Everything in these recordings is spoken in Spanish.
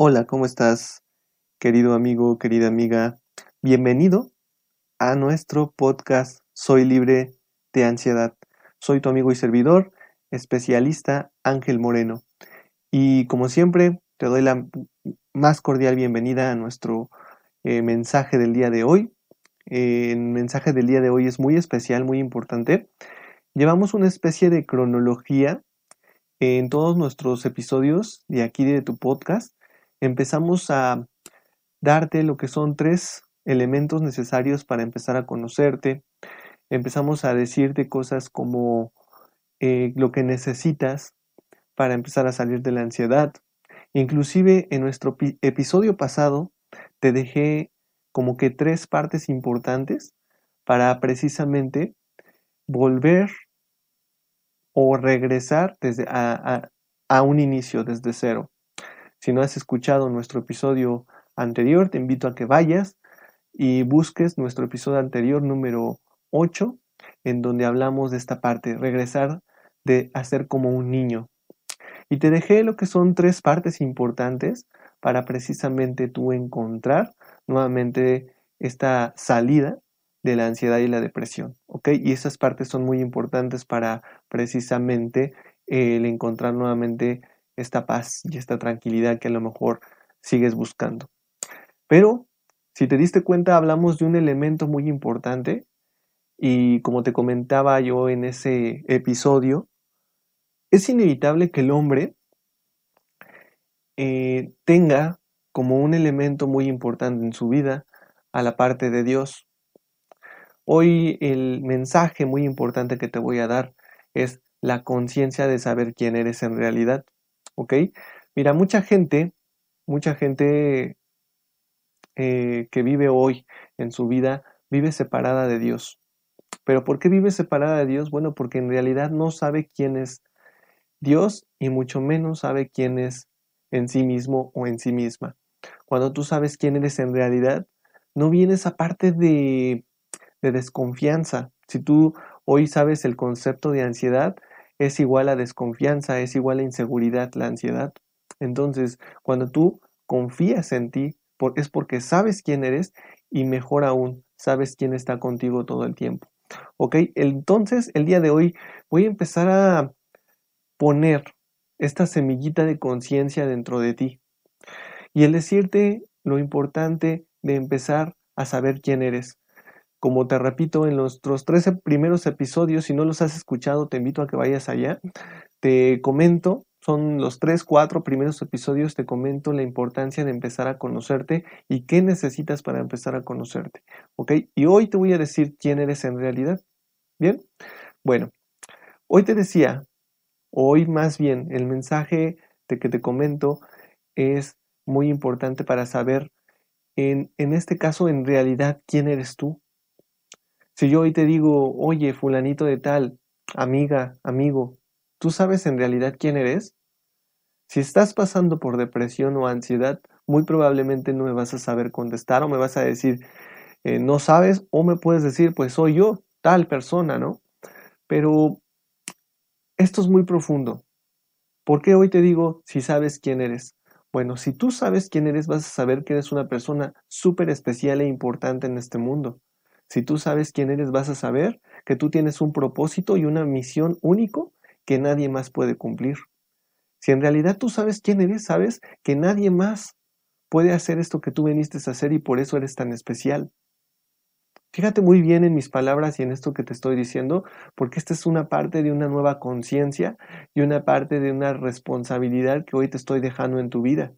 Hola, ¿cómo estás, querido amigo, querida amiga? Bienvenido a nuestro podcast Soy libre de ansiedad. Soy tu amigo y servidor, especialista Ángel Moreno. Y como siempre, te doy la más cordial bienvenida a nuestro eh, mensaje del día de hoy. el mensaje del día de hoy es muy especial, muy importante. Llevamos una especie de cronología en todos nuestros episodios de aquí de tu podcast empezamos a darte lo que son tres elementos necesarios para empezar a conocerte. Empezamos a decirte cosas como eh, lo que necesitas para empezar a salir de la ansiedad. Inclusive en nuestro episodio pasado te dejé como que tres partes importantes para precisamente volver o regresar desde a un inicio desde cero. Si no has escuchado nuestro episodio anterior, te invito a que vayas y busques nuestro episodio anterior número 8, en donde hablamos de esta parte, regresar de hacer como un niño. Y te dejé lo que son tres partes importantes para precisamente tú encontrar nuevamente esta salida de la ansiedad y la depresión, ¿ok? Y esas partes son muy importantes para precisamente el encontrar nuevamente esta paz y esta tranquilidad que a lo mejor sigues buscando. Pero, si te diste cuenta, hablamos de un elemento muy importante y como te comentaba yo en ese episodio, es inevitable que el hombre eh, tenga como un elemento muy importante en su vida a la parte de Dios. Hoy el mensaje muy importante que te voy a dar es la conciencia de saber quién eres en realidad. ¿Ok? Mira, mucha gente, mucha gente eh, que vive hoy en su vida, vive separada de Dios. ¿Pero por qué vive separada de Dios? Bueno, porque en realidad no sabe quién es Dios y mucho menos sabe quién es en sí mismo o en sí misma. Cuando tú sabes quién eres en realidad, no viene esa parte de, de desconfianza. Si tú hoy sabes el concepto de ansiedad, es igual a desconfianza, es igual a inseguridad, la ansiedad. Entonces, cuando tú confías en ti, es porque sabes quién eres y mejor aún, sabes quién está contigo todo el tiempo. ¿Ok? Entonces, el día de hoy voy a empezar a poner esta semillita de conciencia dentro de ti. Y el decirte lo importante de empezar a saber quién eres. Como te repito, en nuestros 13 primeros episodios, si no los has escuchado, te invito a que vayas allá. Te comento, son los 3, 4 primeros episodios, te comento la importancia de empezar a conocerte y qué necesitas para empezar a conocerte. ¿Ok? Y hoy te voy a decir quién eres en realidad. ¿Bien? Bueno, hoy te decía, hoy más bien, el mensaje de que te comento es muy importante para saber, en, en este caso, en realidad, quién eres tú. Si yo hoy te digo, oye, fulanito de tal, amiga, amigo, ¿tú sabes en realidad quién eres? Si estás pasando por depresión o ansiedad, muy probablemente no me vas a saber contestar o me vas a decir, eh, no sabes, o me puedes decir, pues soy yo, tal persona, ¿no? Pero esto es muy profundo. ¿Por qué hoy te digo si sabes quién eres? Bueno, si tú sabes quién eres, vas a saber que eres una persona súper especial e importante en este mundo. Si tú sabes quién eres, vas a saber que tú tienes un propósito y una misión único que nadie más puede cumplir. Si en realidad tú sabes quién eres, sabes que nadie más puede hacer esto que tú viniste a hacer y por eso eres tan especial. Fíjate muy bien en mis palabras y en esto que te estoy diciendo, porque esta es una parte de una nueva conciencia y una parte de una responsabilidad que hoy te estoy dejando en tu vida.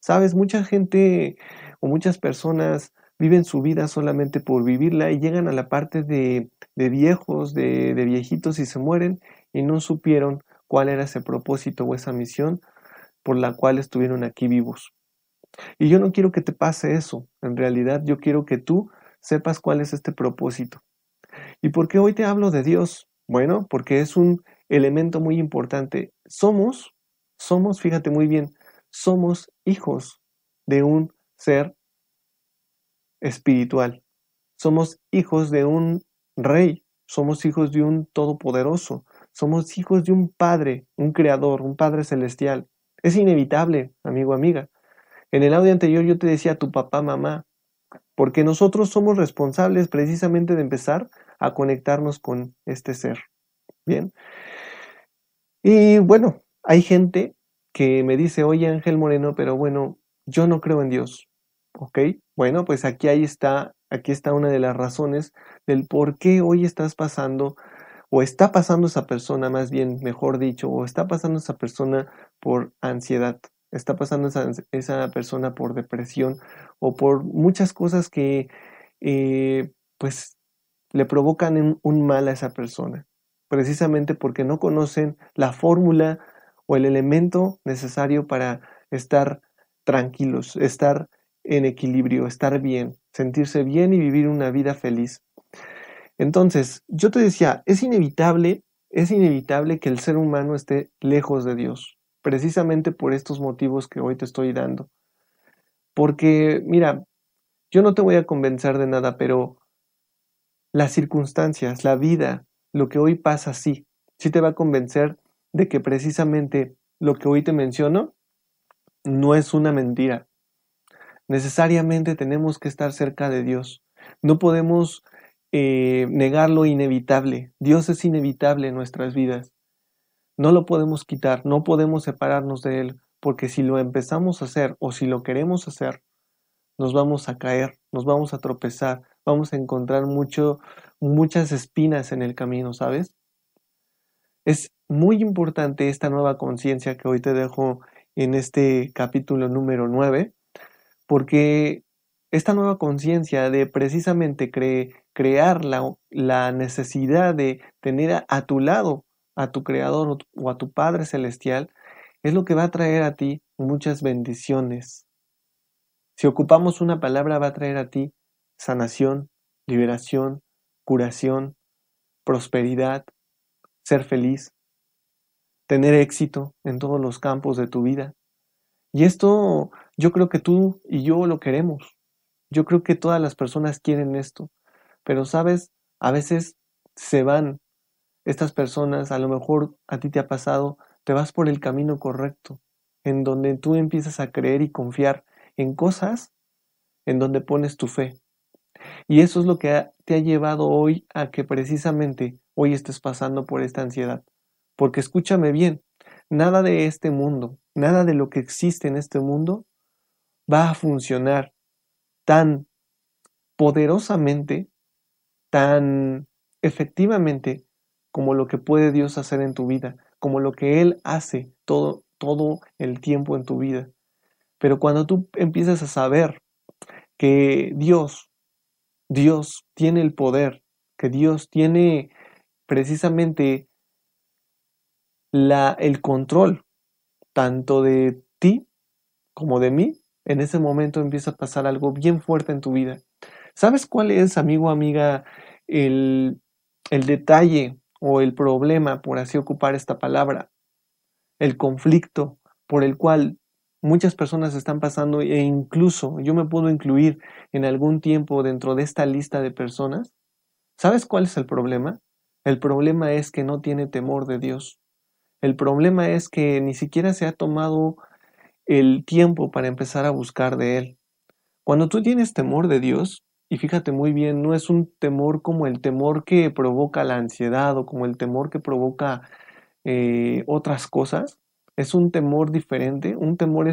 Sabes, mucha gente o muchas personas viven su vida solamente por vivirla y llegan a la parte de, viejos, de, viejitos y se mueren y no supieron cuál era ese propósito o esa misión por la cual estuvieron aquí vivos. Y yo no quiero que te pase eso. En realidad yo quiero que tú sepas cuál es este propósito. ¿Y por qué hoy te hablo de Dios? Bueno, porque es un elemento muy importante. Somos, somos, fíjate muy bien, somos hijos de un ser espiritual. Somos hijos de un rey, somos hijos de un todopoderoso, somos hijos de un padre, un creador, un padre celestial. Es inevitable, amigo, amiga. En el audio anterior yo te decía tu papá, mamá, porque nosotros somos responsables precisamente de empezar a conectarnos con este ser. Bien. Y bueno, hay gente que me dice, oye Ángel Moreno, pero bueno, yo no creo en Dios. ¿Ok? Bueno, pues aquí ahí está, aquí está una de las razones del por qué hoy estás pasando, o está pasando esa persona, más bien, mejor dicho, o está pasando esa persona por ansiedad está pasando esa, persona por depresión o por muchas cosas que eh, pues le provocan un mal a esa persona, precisamente porque no conocen la fórmula o el elemento necesario para estar tranquilos, estar en equilibrio, estar bien, sentirse bien y vivir una vida feliz. Entonces, yo te decía, es inevitable, es inevitable que el ser humano esté lejos de Dios precisamente por estos motivos que hoy te estoy dando. Porque, mira, yo no te voy a convencer de nada, pero las circunstancias, la vida, lo que hoy pasa, sí, sí te va a convencer de que precisamente lo que hoy te menciono no es una mentira. Necesariamente tenemos que estar cerca de Dios. No podemos eh, negar lo inevitable. Dios es inevitable en nuestras vidas. No lo podemos quitar, no podemos separarnos de Él, porque si lo empezamos a hacer o si lo queremos hacer, nos vamos a caer, nos vamos a tropezar, vamos a encontrar mucho, muchas espinas en el camino, ¿sabes? Es muy importante esta nueva conciencia que hoy te dejo en este capítulo número 9, porque esta nueva conciencia de precisamente crear la, necesidad de tener a tu lado a tu Creador o a tu Padre Celestial, es lo que va a traer a ti muchas bendiciones. Si ocupamos una palabra, va a traer a ti sanación, liberación, curación, prosperidad, ser feliz, tener éxito en todos los campos de tu vida. Y esto yo creo que tú y yo lo queremos. Yo creo que todas las personas quieren esto. Pero sabes, a veces se van estas personas, a lo mejor a ti te ha pasado, te vas por el camino correcto, en donde tú empiezas a creer y confiar en cosas en donde pones tu fe. Y eso es lo que te ha llevado hoy a que precisamente hoy estés pasando por esta ansiedad. Porque escúchame bien, nada de este mundo, nada de lo que existe en este mundo va a funcionar tan poderosamente, tan efectivamente como lo que puede Dios hacer en tu vida, como lo que Él hace todo, todo el tiempo en tu vida. Pero cuando tú empiezas a saber que Dios, Dios tiene el poder, que Dios tiene precisamente la, el control tanto de ti como de mí, en ese momento empieza a pasar algo bien fuerte en tu vida. ¿Sabes cuál es, amigo, amiga, el, el detalle o el problema, por así ocupar esta palabra, el conflicto por el cual muchas personas están pasando e incluso yo me puedo incluir en algún tiempo dentro de esta lista de personas. ¿Sabes cuál es el problema? El problema es que no tiene temor de Dios. El problema es que ni siquiera se ha tomado el tiempo para empezar a buscar de Él. Cuando tú tienes temor de Dios, y fíjate muy bien, no es un temor como el temor que provoca la ansiedad o como el temor que provoca eh, otras cosas. Es un temor diferente. Un temor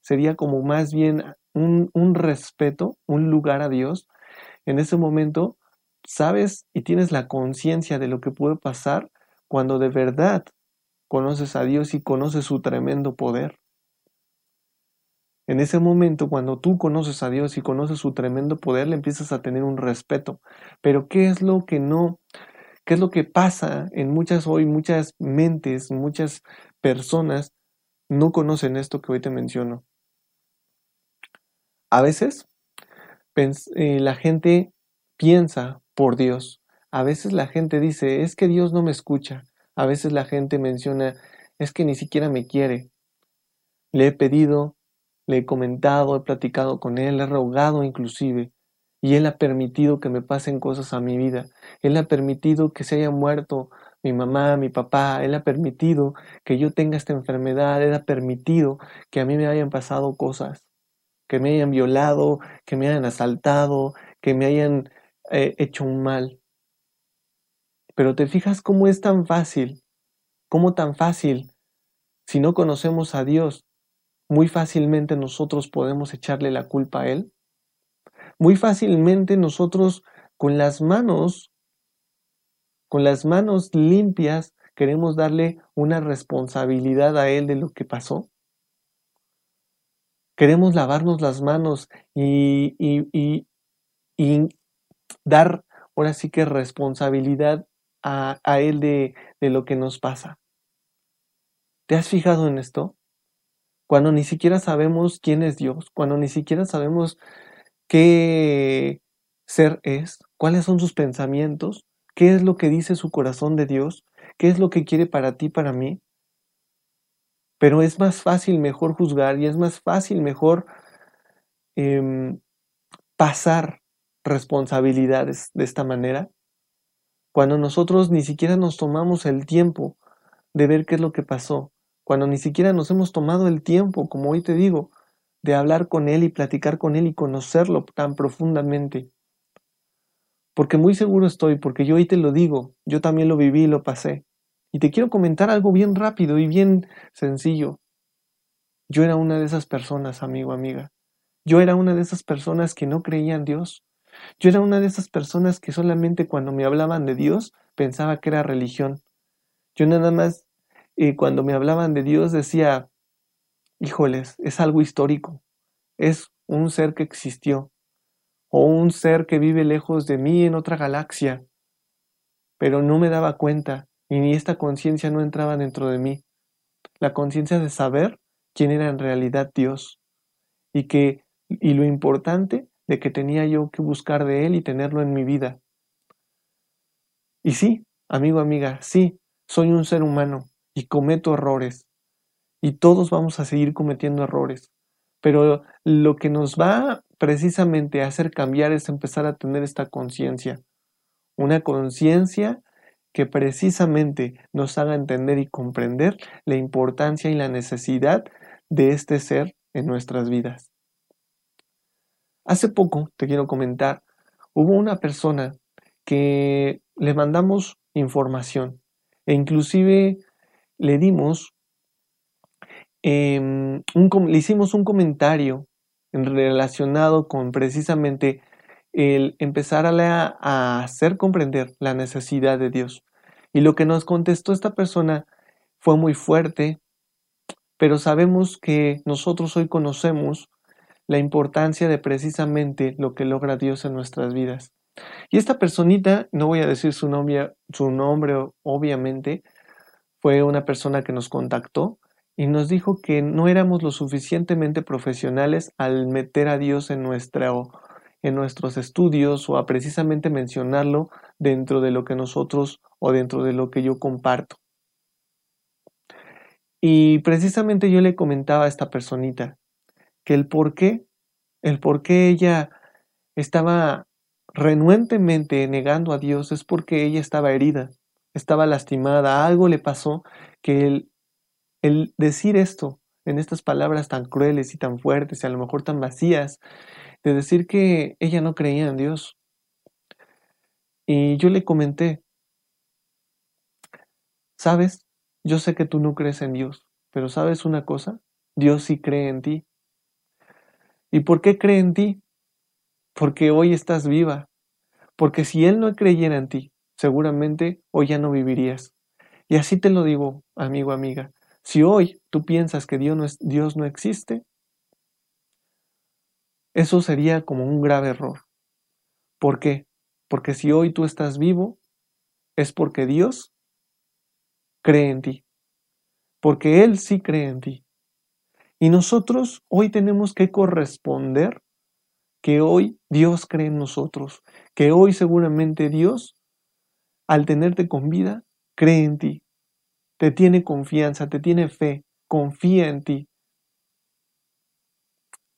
sería como más bien un respeto, un lugar a Dios. En ese momento sabes y tienes la conciencia de lo que puede pasar cuando de verdad conoces a Dios y conoces su tremendo poder. En ese momento, cuando tú conoces a Dios y conoces su tremendo poder, le empiezas a tener un respeto. Pero ¿qué es lo que no, qué es lo que pasa en muchas hoy, muchas mentes, muchas personas? no conocen esto que hoy te menciono. A veces eh, la gente piensa por Dios. A veces la gente dice, es que Dios no me escucha. A veces la gente menciona, es que ni siquiera me quiere. Le he pedido, le he comentado, he platicado con Él, he rogado inclusive, y Él ha permitido que me pasen cosas a mi vida. Él ha permitido que se haya muerto mi mamá, mi papá, Él ha permitido que yo tenga esta enfermedad, Él ha permitido que a mí me hayan pasado cosas, que me hayan violado, que me hayan asaltado, que me hayan eh, hecho un mal. Pero te fijas cómo es tan fácil, cómo tan fácil, si no conocemos a Dios, muy fácilmente nosotros podemos echarle la culpa a Él. Muy fácilmente nosotros con las manos, con las manos limpias, queremos darle una responsabilidad a Él de lo que pasó. Queremos lavarnos las manos y, y, y, dar ahora sí que responsabilidad a, Él de, de lo que nos pasa. ¿Te has fijado en esto? Cuando ni siquiera sabemos quién es Dios, cuando ni siquiera sabemos qué ser es, cuáles son sus pensamientos, qué es lo que dice su corazón de Dios, qué es lo que quiere para ti, para mí. Pero es más fácil, mejor juzgar y es más fácil, mejor em, pasar responsabilidades de esta manera. Cuando nosotros ni siquiera nos tomamos el tiempo de ver qué es lo que pasó, cuando ni siquiera nos hemos tomado el tiempo, como hoy te digo, de hablar con Él y platicar con Él y conocerlo tan profundamente. Porque muy seguro estoy, porque yo hoy te lo digo, yo también lo viví y lo pasé. Y te quiero comentar algo bien rápido y bien sencillo. Yo era una de esas personas, amigo, amiga. Yo era una de esas personas que no creían en Dios. Yo era una de esas personas que solamente cuando me hablaban de Dios pensaba que era religión. Yo nada más y cuando me hablaban de Dios decía, híjoles, es algo histórico, es un ser que existió, o un ser que vive lejos de mí en otra galaxia, pero no me daba cuenta, y ni esta conciencia no entraba dentro de mí, la conciencia de saber quién era en realidad Dios, y que, y lo importante de que tenía yo que buscar de Él y tenerlo en mi vida. Y sí, amigo, amiga, sí, soy un ser humano, y cometo errores. Y todos vamos a seguir cometiendo errores. Pero lo que nos va precisamente a hacer cambiar es empezar a tener esta conciencia. Una conciencia que precisamente nos haga entender y comprender la importancia y la necesidad de este ser en nuestras vidas. Hace poco, te quiero comentar, hubo una persona que le mandamos información e inclusive le dimos, em, le hicimos un comentario relacionado con precisamente el empezar a hacer comprender la necesidad de Dios. Y lo que nos contestó esta persona fue muy fuerte, pero sabemos que nosotros hoy conocemos la importancia de precisamente lo que logra Dios en nuestras vidas. Y esta personita, no voy a decir su nombre, su nombre obviamente, fue una persona que nos contactó y nos dijo que no éramos lo suficientemente profesionales al meter a Dios en, en nuestros estudios o a precisamente mencionarlo dentro de lo que nosotros o dentro de lo que yo comparto. Y precisamente yo le comentaba a esta personita que el por qué, el por qué ella estaba renuentemente negando a Dios es porque ella estaba herida estaba lastimada, algo le pasó que el, el decir esto en estas palabras tan crueles y tan fuertes y a lo mejor tan vacías, de decir que ella no creía en Dios. Y yo le comenté, sabes, yo sé que tú no crees en Dios, pero sabes una cosa, Dios sí cree en ti. ¿Y por qué cree en ti? Porque hoy estás viva. Porque si Él no creyera en ti, seguramente hoy ya no vivirías. Y así te lo digo, amigo, amiga. Si hoy tú piensas que Dios no, Dios no existe, eso sería como un grave error. ¿Por qué? Porque si hoy tú estás vivo, es porque Dios cree en ti. Porque Él sí cree en ti. Y nosotros hoy tenemos que corresponder que hoy Dios cree en nosotros, que hoy seguramente Dios, al tenerte con vida, cree en ti, te tiene confianza, te tiene fe, confía en ti.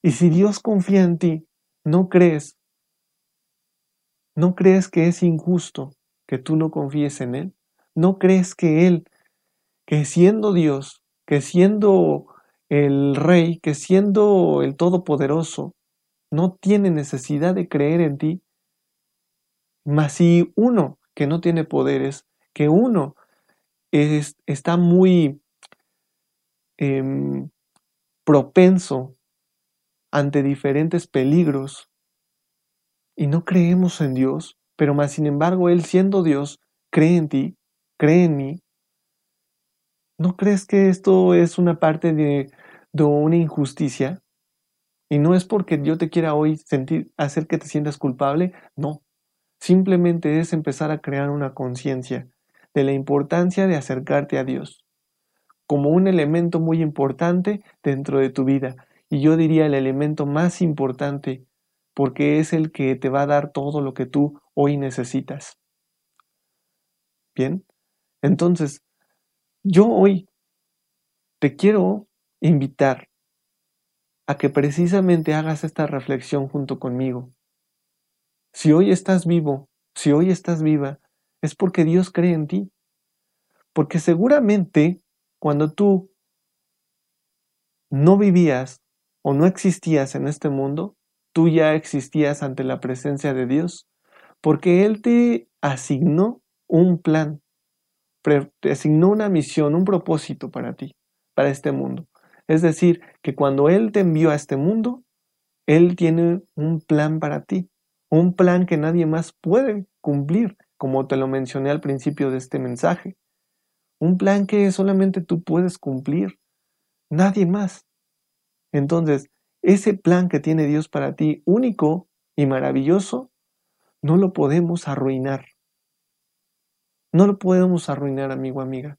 Y si Dios confía en ti, no crees, no crees que es injusto que tú no confíes en Él, no crees que Él, que siendo Dios, que siendo el Rey, que siendo el Todopoderoso, no tiene necesidad de creer en ti. Mas si uno que no tiene poderes, que uno es, está muy em, propenso ante diferentes peligros y no creemos en Dios, pero más sin embargo Él siendo Dios cree en ti, cree en mí, ¿no crees que esto es una parte de, una injusticia? Y no es porque yo te quiera hoy hacer que te sientas culpable, no. Simplemente es empezar a crear una conciencia de la importancia de acercarte a Dios como un elemento muy importante dentro de tu vida. Y yo diría el elemento más importante porque es el que te va a dar todo lo que tú hoy necesitas. Bien, entonces, yo hoy te quiero invitar a que precisamente hagas esta reflexión junto conmigo. Si hoy estás vivo, si hoy estás viva, es porque Dios cree en ti. Porque seguramente cuando tú no vivías o no existías en este mundo, tú ya existías ante la presencia de Dios, porque Él te asignó un plan, te asignó una misión, un propósito para ti, para este mundo. Es decir, que cuando Él te envió a este mundo, Él tiene un plan para ti, un plan que nadie más puede cumplir, como te lo mencioné al principio de este mensaje. Un plan que solamente tú puedes cumplir, nadie más. Entonces, ese plan que tiene Dios para ti, único y maravilloso, no lo podemos arruinar. No lo podemos arruinar, amigo, amiga.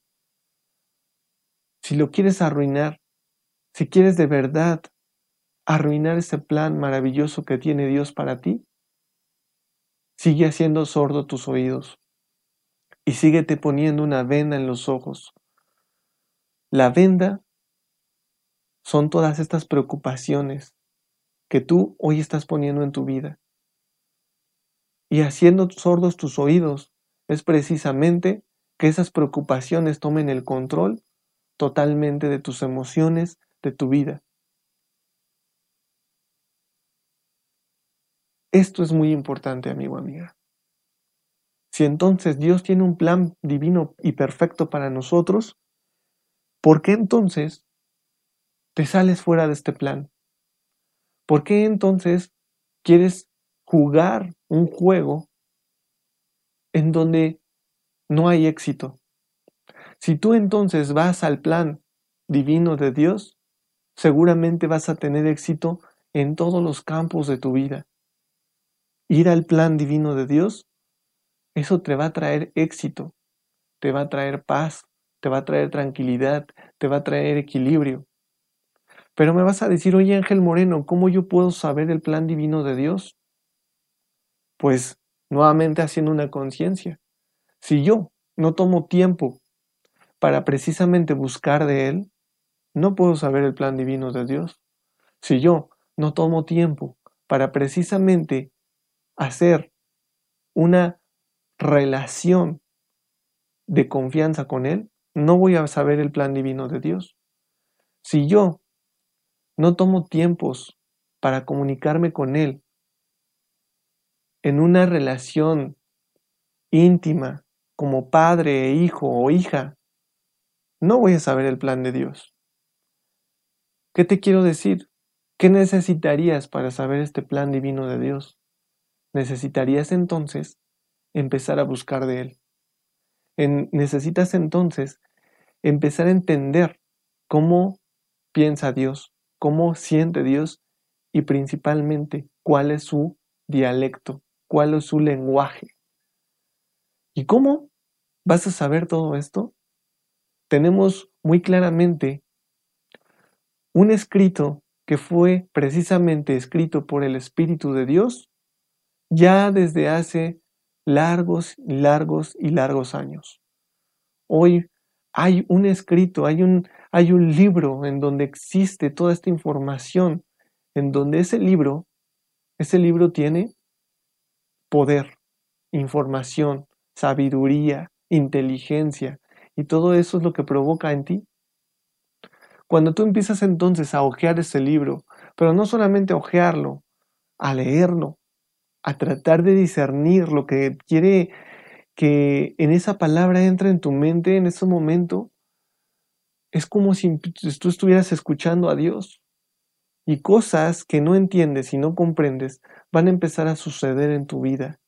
Si lo quieres arruinar, si quieres de verdad arruinar ese plan maravilloso que tiene Dios para ti, sigue haciendo sordo tus oídos y síguete poniendo una venda en los ojos. La venda son todas estas preocupaciones que tú hoy estás poniendo en tu vida. Y haciendo sordos tus oídos es precisamente que esas preocupaciones tomen el control totalmente de tus emociones, de tu vida. Esto es muy importante, amigo, amiga. Si entonces Dios tiene un plan divino y perfecto para nosotros, ¿por qué entonces te sales fuera de este plan? ¿Por qué entonces quieres jugar un juego en donde no hay éxito? Si tú entonces vas al plan divino de Dios, seguramente vas a tener éxito en todos los campos de tu vida. Ir al plan divino de Dios, eso te va a traer éxito, te va a traer paz, te va a traer tranquilidad, te va a traer equilibrio. Pero me vas a decir, oye Ángel Moreno, ¿cómo yo puedo saber el plan divino de Dios? Pues nuevamente haciendo una conciencia. Si yo no tomo tiempo para precisamente buscar de Él, no puedo saber el plan divino de Dios. Si yo no tomo tiempo para precisamente hacer una relación de confianza con Él, no voy a saber el plan divino de Dios. Si yo no tomo tiempos para comunicarme con Él en una relación íntima como padre e hijo o hija, no voy a saber el plan de Dios. ¿Qué te quiero decir? ¿Qué necesitarías para saber este plan divino de Dios? Necesitarías entonces empezar a buscar de Él. necesitas entonces empezar a entender cómo piensa Dios, cómo siente Dios y principalmente cuál es su dialecto, cuál es su lenguaje. ¿Y cómo vas a saber todo esto? Tenemos muy claramente un escrito que fue precisamente escrito por el Espíritu de Dios ya desde hace largos, largos y largos años. Hoy hay un escrito, hay un, hay un libro en donde existe toda esta información, en donde ese libro, ese libro tiene poder, información, sabiduría, inteligencia, y todo eso es lo que provoca en ti. Cuando tú empiezas entonces a hojear ese libro, pero no solamente a hojearlo, a leerlo, a tratar de discernir lo que quiere que en esa palabra entre en tu mente en ese momento, es como si tú estuvieras escuchando a Dios. Y cosas que no entiendes y no comprendes van a empezar a suceder en tu vida.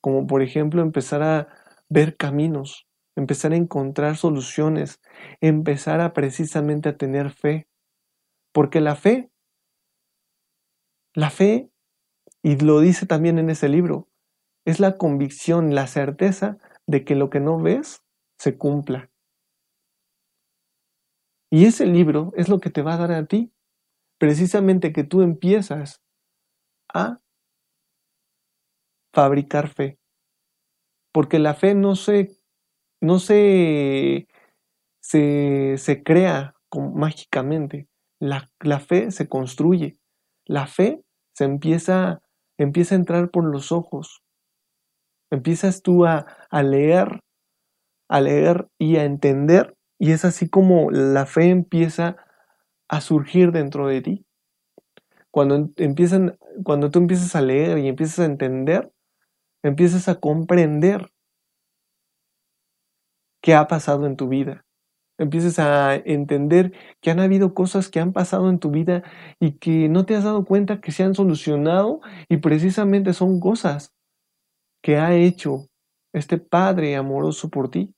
Como por ejemplo empezar a ver caminos, empezar a encontrar soluciones, empezar a precisamente a tener fe. Porque la fe, la fe y lo dice también en ese libro. Es la convicción, la certeza de que lo que no ves se cumpla. Y ese libro es lo que te va a dar a ti. Precisamente que tú empiezas a fabricar fe. Porque la fe no se, no se, se, se crea mágicamente. La, la fe se construye. La fe se empieza empieza a entrar por los ojos. Empiezas tú a, leer, a leer y a entender, y es así como la fe empieza a surgir dentro de ti. Cuando, empiezan, cuando tú empiezas a leer y empiezas a entender, empiezas a comprender qué ha pasado en tu vida empieces a entender que han habido cosas que han pasado en tu vida y que no te has dado cuenta que se han solucionado y precisamente son cosas que ha hecho este Padre amoroso por ti.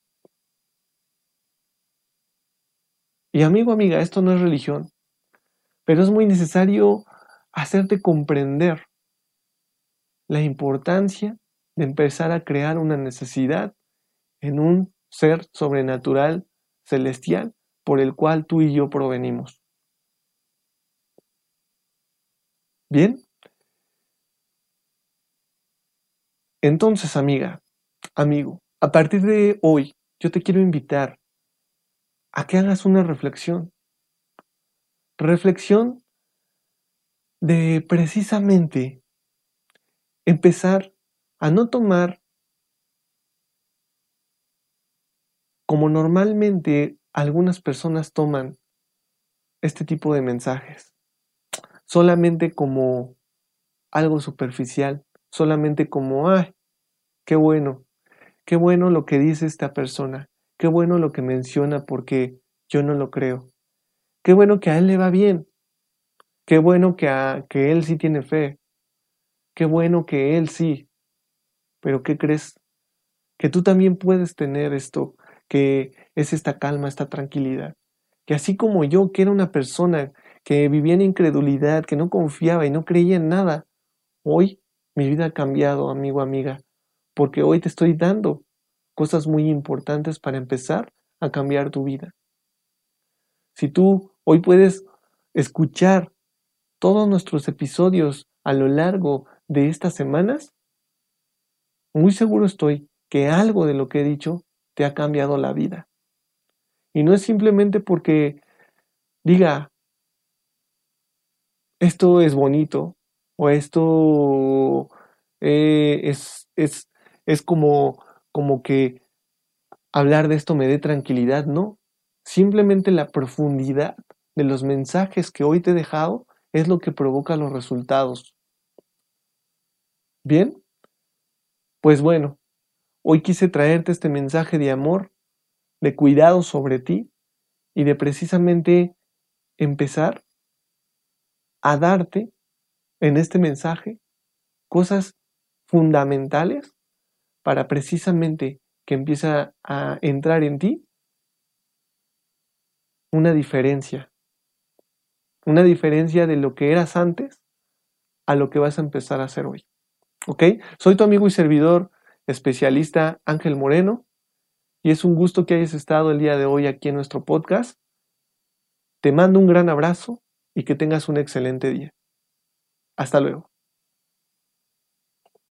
Y amigo, amiga, esto no es religión, pero es muy necesario hacerte comprender la importancia de empezar a crear una necesidad en un ser sobrenatural celestial por el cual tú y yo provenimos. Bien. Entonces, amiga, amigo, a partir de hoy yo te quiero invitar a que hagas una reflexión. Reflexión de precisamente empezar a no tomar como normalmente algunas personas toman este tipo de mensajes, solamente como algo superficial, solamente como, ay, qué bueno, qué bueno lo que dice esta persona, qué bueno lo que menciona porque yo no lo creo, qué bueno que a él le va bien, qué bueno que, a, que él sí tiene fe, qué bueno que él sí, pero ¿qué crees? Que tú también puedes tener esto, que es esta calma, esta tranquilidad. Que así como yo, que era una persona que vivía en incredulidad, que no confiaba y no creía en nada, hoy mi vida ha cambiado, amigo, amiga, porque hoy te estoy dando cosas muy importantes para empezar a cambiar tu vida. Si tú hoy puedes escuchar todos nuestros episodios a lo largo de estas semanas, muy seguro estoy que algo de lo que he dicho te ha cambiado la vida. Y no es simplemente porque diga, esto es bonito o esto eh, es, es, es como, como que hablar de esto me dé tranquilidad, no. Simplemente la profundidad de los mensajes que hoy te he dejado es lo que provoca los resultados. Bien, pues bueno, Hoy quise traerte este mensaje de amor, de cuidado sobre ti y de precisamente empezar a darte en este mensaje cosas fundamentales para precisamente que empiece a entrar en ti una diferencia. Una diferencia de lo que eras antes a lo que vas a empezar a hacer hoy. ¿Ok? Soy tu amigo y servidor especialista Ángel Moreno, y es un gusto que hayas estado el día de hoy aquí en nuestro podcast. Te mando un gran abrazo y que tengas un excelente día. Hasta luego.